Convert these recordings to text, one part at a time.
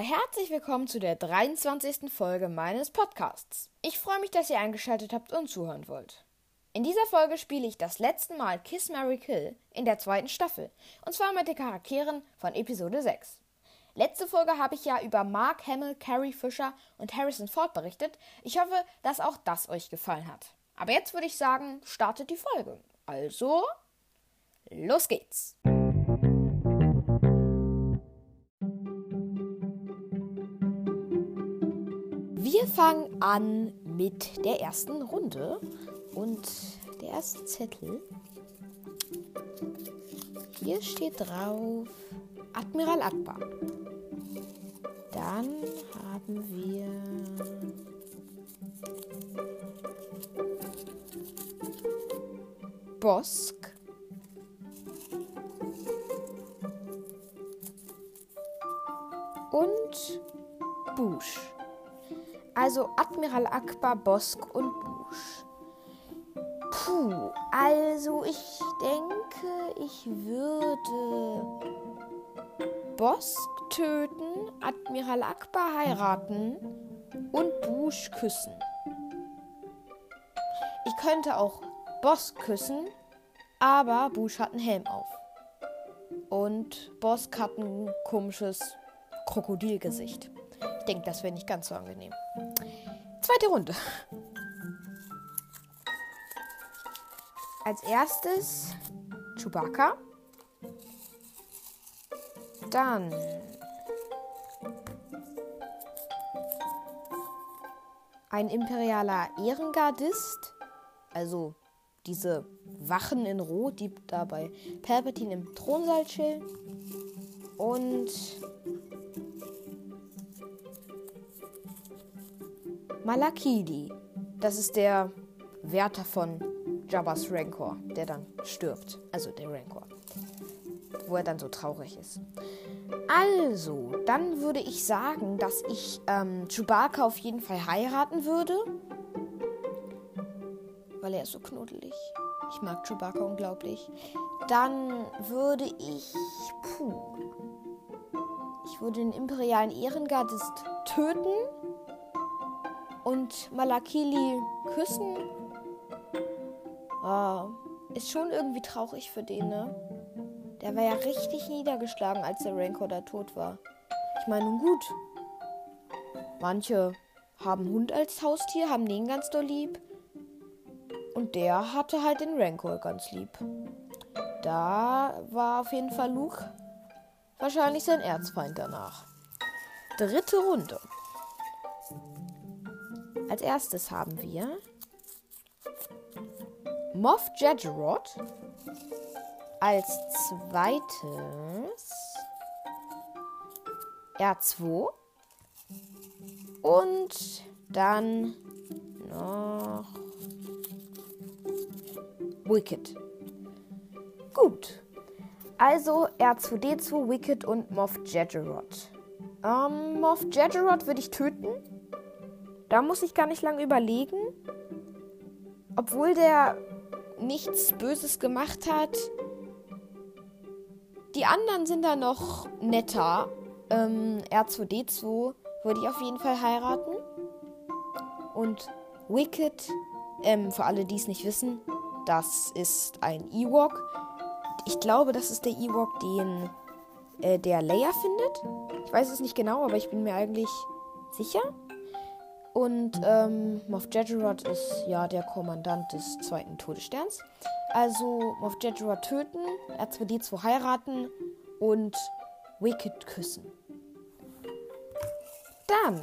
herzlich willkommen zu der 23. Folge meines Podcasts. Ich freue mich, dass ihr eingeschaltet habt und zuhören wollt. In dieser Folge spiele ich das letzte Mal Kiss Mary Kill in der zweiten Staffel, und zwar mit den Charakteren von Episode 6. Letzte Folge habe ich ja über Mark Hamill, Carrie Fisher und Harrison Ford berichtet. Ich hoffe, dass auch das euch gefallen hat. Aber jetzt würde ich sagen, startet die Folge. Also, los geht's! Fangen an mit der ersten Runde und der erste Zettel. Hier steht drauf Admiral Akbar. Dann haben wir Bosk. Und. Also Admiral Akbar, Bosk und Bush. Puh, also ich denke, ich würde Bosk töten, Admiral Akbar heiraten und Bush küssen. Ich könnte auch Bosk küssen, aber Bush hat einen Helm auf. Und Bosk hat ein komisches Krokodilgesicht. Ich denke, das wäre nicht ganz so angenehm. Zweite Runde. Als erstes Chewbacca. Dann ein imperialer Ehrengardist, also diese Wachen in Rot, die da bei Palpatine im Thronsaal chillen. Und Malakidi. Das ist der Wärter von Jabba's Rancor, der dann stirbt. Also der Rancor. Wo er dann so traurig ist. Also, dann würde ich sagen, dass ich ähm, Chewbacca auf jeden Fall heiraten würde. Weil er ist so knuddelig. Ich mag Chewbacca unglaublich. Dann würde ich. Puh. Ich würde den imperialen Ehrengardist töten und Malakili küssen. Oh, ist schon irgendwie traurig für den, ne? Der war ja richtig niedergeschlagen, als der Rancor da tot war. Ich meine, nun gut. Manche haben Hund als Haustier, haben den ganz doll lieb. Und der hatte halt den Rancor ganz lieb. Da war auf jeden Fall Luke wahrscheinlich sein Erzfeind danach. Dritte Runde. Als erstes haben wir Moff Jedgerod. Als zweites R2. Und dann noch Wicked. Gut. Also R2D2, Wicked und Moff Jedgerod. Ähm, Moff Jedgerod würde ich töten. Da muss ich gar nicht lange überlegen. Obwohl der nichts Böses gemacht hat. Die anderen sind da noch netter. Ähm, R2D2 würde ich auf jeden Fall heiraten. Und Wicked, ähm, für alle, die es nicht wissen, das ist ein Ewok. Ich glaube, das ist der Ewok, den äh, der Leia findet. Ich weiß es nicht genau, aber ich bin mir eigentlich sicher. Und ähm, Moff Jedgerod ist ja der Kommandant des zweiten Todessterns. Also Moff Jedgerod töten, R2D2 heiraten und Wicked küssen. Dann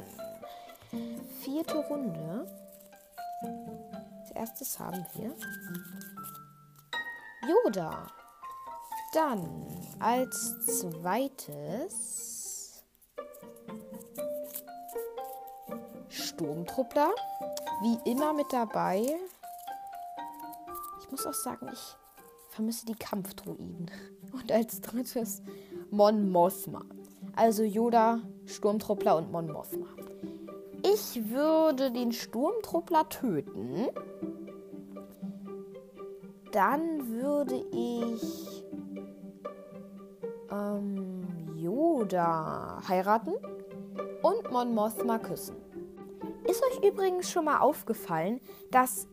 vierte Runde. Als erstes haben wir Yoda. Dann als zweites Sturmtruppler. Wie immer mit dabei. Ich muss auch sagen, ich vermisse die Kampfdruiden. Und als drittes Mon Mothma. Also Yoda, Sturmtruppler und Mon Mothma. Ich würde den Sturmtruppler töten. Dann würde ich ähm, Yoda heiraten. und Mon Mothma küssen. Ist euch übrigens schon mal aufgefallen, dass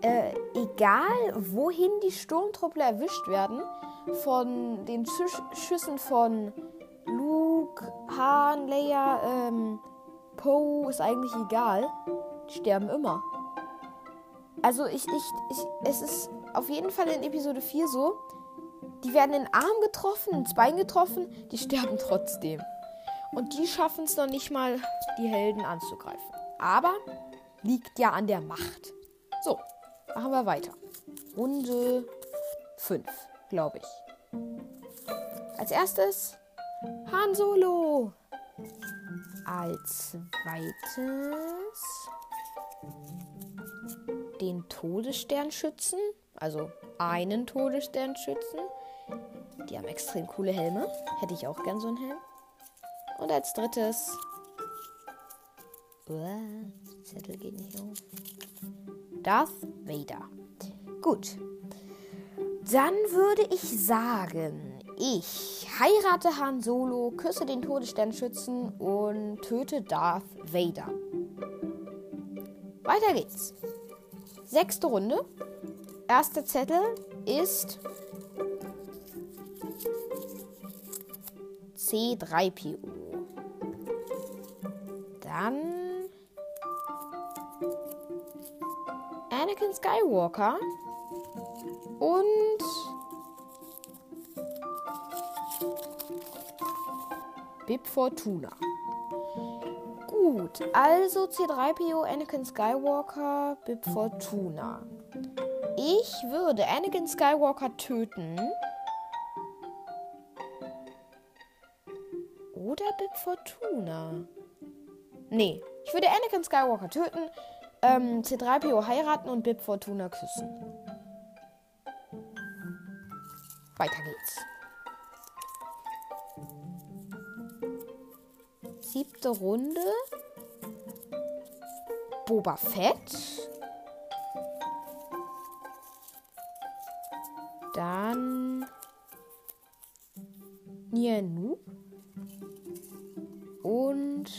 äh, egal wohin die Sturmtruppler erwischt werden, von den Schüs Schüssen von Luke, Han, Leia, ähm, Poe ist eigentlich egal. Die sterben immer. Also ich, ich, ich, es ist auf jeden Fall in Episode 4 so, die werden in den Arm getroffen, ins Bein getroffen, die sterben trotzdem. Und die schaffen es noch nicht mal, die Helden anzugreifen. Aber liegt ja an der Macht. So, machen wir weiter. Runde 5, glaube ich. Als erstes Han Solo. Als zweites den Todessternschützen, also einen Todessternschützen. Die haben extrem coole Helme. Hätte ich auch gern so einen Helm. Und als drittes. Uah, Zettel geht nicht auf. Darth Vader. Gut. Dann würde ich sagen, ich heirate Han Solo, küsse den Todessternschützen und töte Darth Vader. Weiter geht's. Sechste Runde. Erster Zettel ist C3PO. Dann Anakin Skywalker und Bib Fortuna. Gut, also C3PO, Anakin Skywalker, Bib Fortuna. Ich würde Anakin Skywalker töten. Oder Bib Fortuna. Nee, ich würde Anakin Skywalker töten, ähm, C3PO heiraten und Bib Fortuna küssen. Weiter geht's. Siebte Runde. Boba Fett. Dann Nianu. Und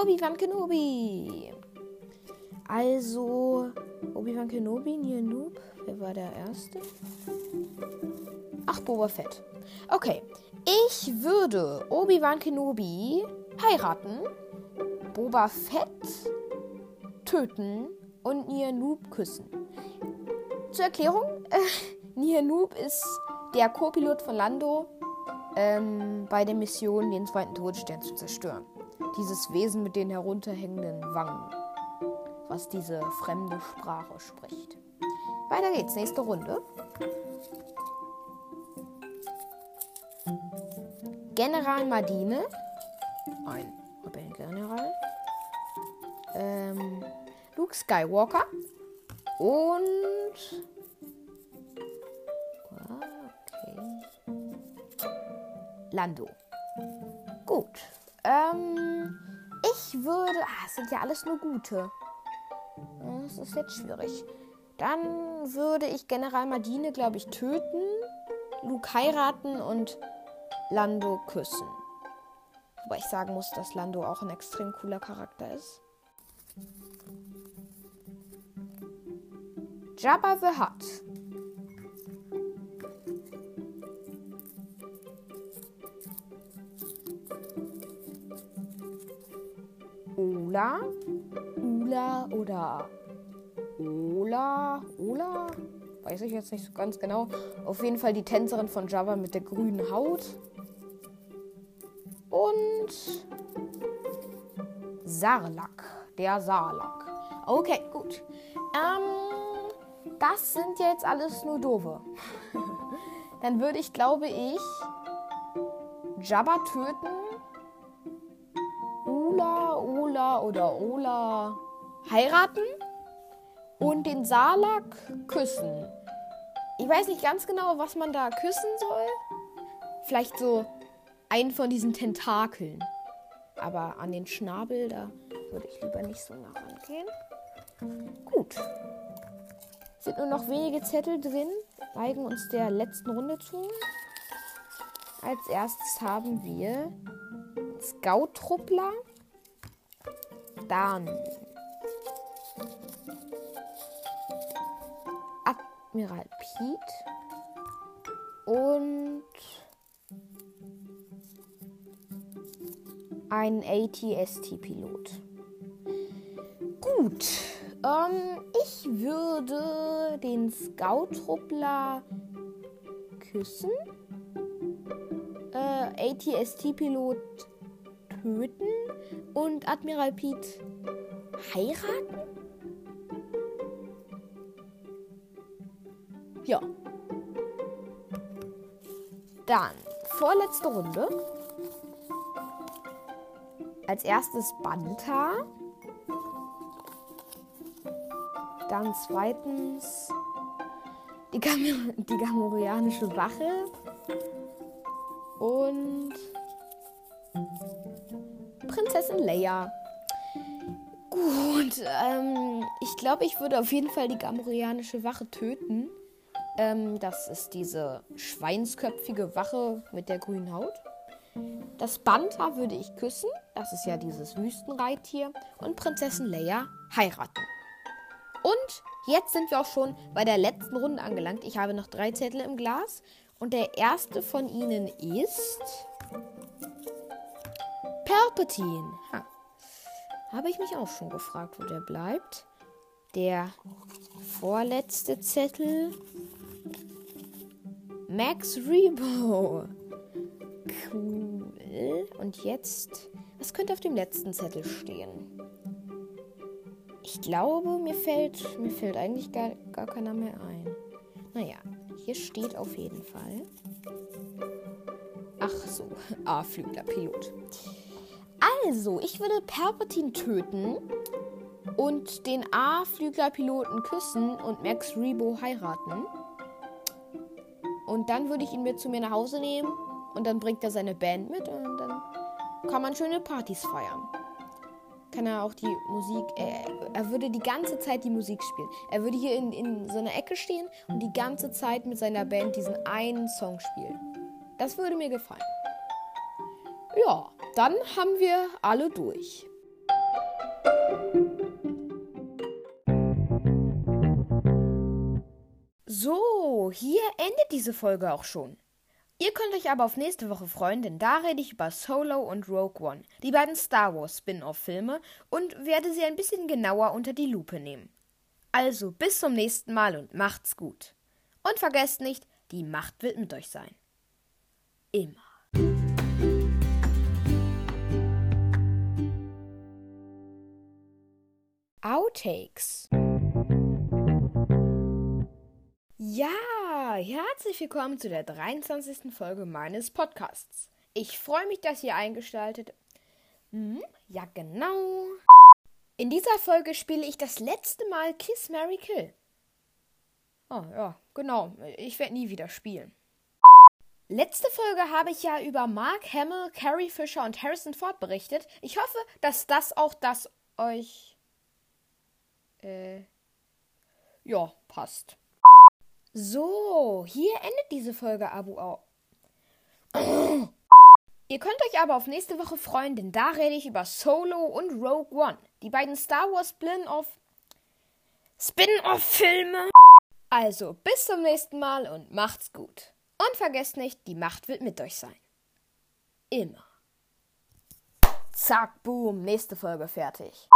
Obi-Wan Kenobi. Also Obi-Wan Kenobi, Nianu. Wer war der Erste? Ach, Boba Fett. Okay. Ich würde Obi-Wan Kenobi heiraten, Boba Fett töten und Nia Noob küssen. Zur Erklärung, äh, Nia Noob ist der Co-Pilot von Lando ähm, bei der Mission, den zweiten Todesstern zu zerstören. Dieses Wesen mit den herunterhängenden Wangen, was diese fremde Sprache spricht. Weiter geht's, nächste Runde. General Madine. Ein Rebellengeneral. Ähm, Luke Skywalker. Und. Okay. Lando. Ähm, ich würde. Ah, es sind ja alles nur gute. Das ist jetzt schwierig. Dann würde ich General Madine, glaube ich, töten. Luke heiraten und Lando küssen. Wobei ich sagen muss, dass Lando auch ein extrem cooler Charakter ist. Jabba the Hutt. Oder Ola, Ola, weiß ich jetzt nicht so ganz genau. Auf jeden Fall die Tänzerin von Jabba mit der grünen Haut. Und Sarlak, der Sarlak. Okay, gut. Ähm, das sind jetzt alles nur doofe. Dann würde ich, glaube ich, Jabba töten. Ula, Ola oder Ola heiraten und den Sarlak küssen. Ich weiß nicht ganz genau, was man da küssen soll. Vielleicht so einen von diesen Tentakeln. Aber an den Schnabel, da würde ich lieber nicht so nah rangehen. Gut. Sind nur noch wenige Zettel drin. Neigen uns der letzten Runde zu. Als erstes haben wir Scout-Truppler. Dann Admiral Pete. Und ein ATST-Pilot. Gut. Ähm, ich würde den Scout-Truppler küssen. Äh, ATST-Pilot töten und Admiral Pete heiraten? Ja. Dann vorletzte Runde. Als erstes Banta. Dann zweitens die, Gam die Gamorianische Wache. Und Prinzessin Leia. Gut, ähm, ich glaube, ich würde auf jeden Fall die Gamorianische Wache töten. Ähm, das ist diese schweinsköpfige Wache mit der grünen Haut. Das Banta würde ich küssen. Das ist ja dieses Wüstenreittier. Und Prinzessin Leia heiraten. Und jetzt sind wir auch schon bei der letzten Runde angelangt. Ich habe noch drei Zettel im Glas. Und der erste von ihnen ist. Palpatine. Ha. Habe ich mich auch schon gefragt, wo der bleibt. Der vorletzte Zettel. Max Rebo. Cool. Und jetzt. Was könnte auf dem letzten Zettel stehen? Ich glaube, mir fällt, mir fällt eigentlich gar, gar keiner mehr ein. Naja, hier steht auf jeden Fall. Ach so, A-Flügler Pilot. Also, ich würde Palpatine töten und den A-Flügler-Piloten küssen und Max Rebo heiraten. Und dann würde ich ihn mit zu mir nach Hause nehmen und dann bringt er seine Band mit und dann kann man schöne Partys feiern. Kann er auch die Musik, er, er würde die ganze Zeit die Musik spielen. Er würde hier in, in so einer Ecke stehen und die ganze Zeit mit seiner Band diesen einen Song spielen. Das würde mir gefallen. Ja, dann haben wir alle durch. So, hier endet diese Folge auch schon. Ihr könnt euch aber auf nächste Woche freuen, denn da rede ich über Solo und Rogue One, die beiden Star Wars Spin-off-Filme, und werde sie ein bisschen genauer unter die Lupe nehmen. Also bis zum nächsten Mal und macht's gut. Und vergesst nicht, die Macht wird mit euch sein. Immer. Outtakes. Ja, herzlich willkommen zu der 23. Folge meines Podcasts. Ich freue mich, dass ihr eingestaltet. Hm, ja, genau. In dieser Folge spiele ich das letzte Mal Kiss Mary Kill. Oh, ja, genau. Ich werde nie wieder spielen. Letzte Folge habe ich ja über Mark Hamill, Carrie Fisher und Harrison Ford berichtet. Ich hoffe, dass das auch das euch. Äh. Ja, passt. So, hier endet diese Folge Abu auch. Ihr könnt euch aber auf nächste Woche freuen, denn da rede ich über Solo und Rogue One, die beiden Star Wars Spin-off Spin-off-Filme. Also, bis zum nächsten Mal und macht's gut. Und vergesst nicht, die Macht wird mit euch sein. Immer. Zack, boom, nächste Folge fertig.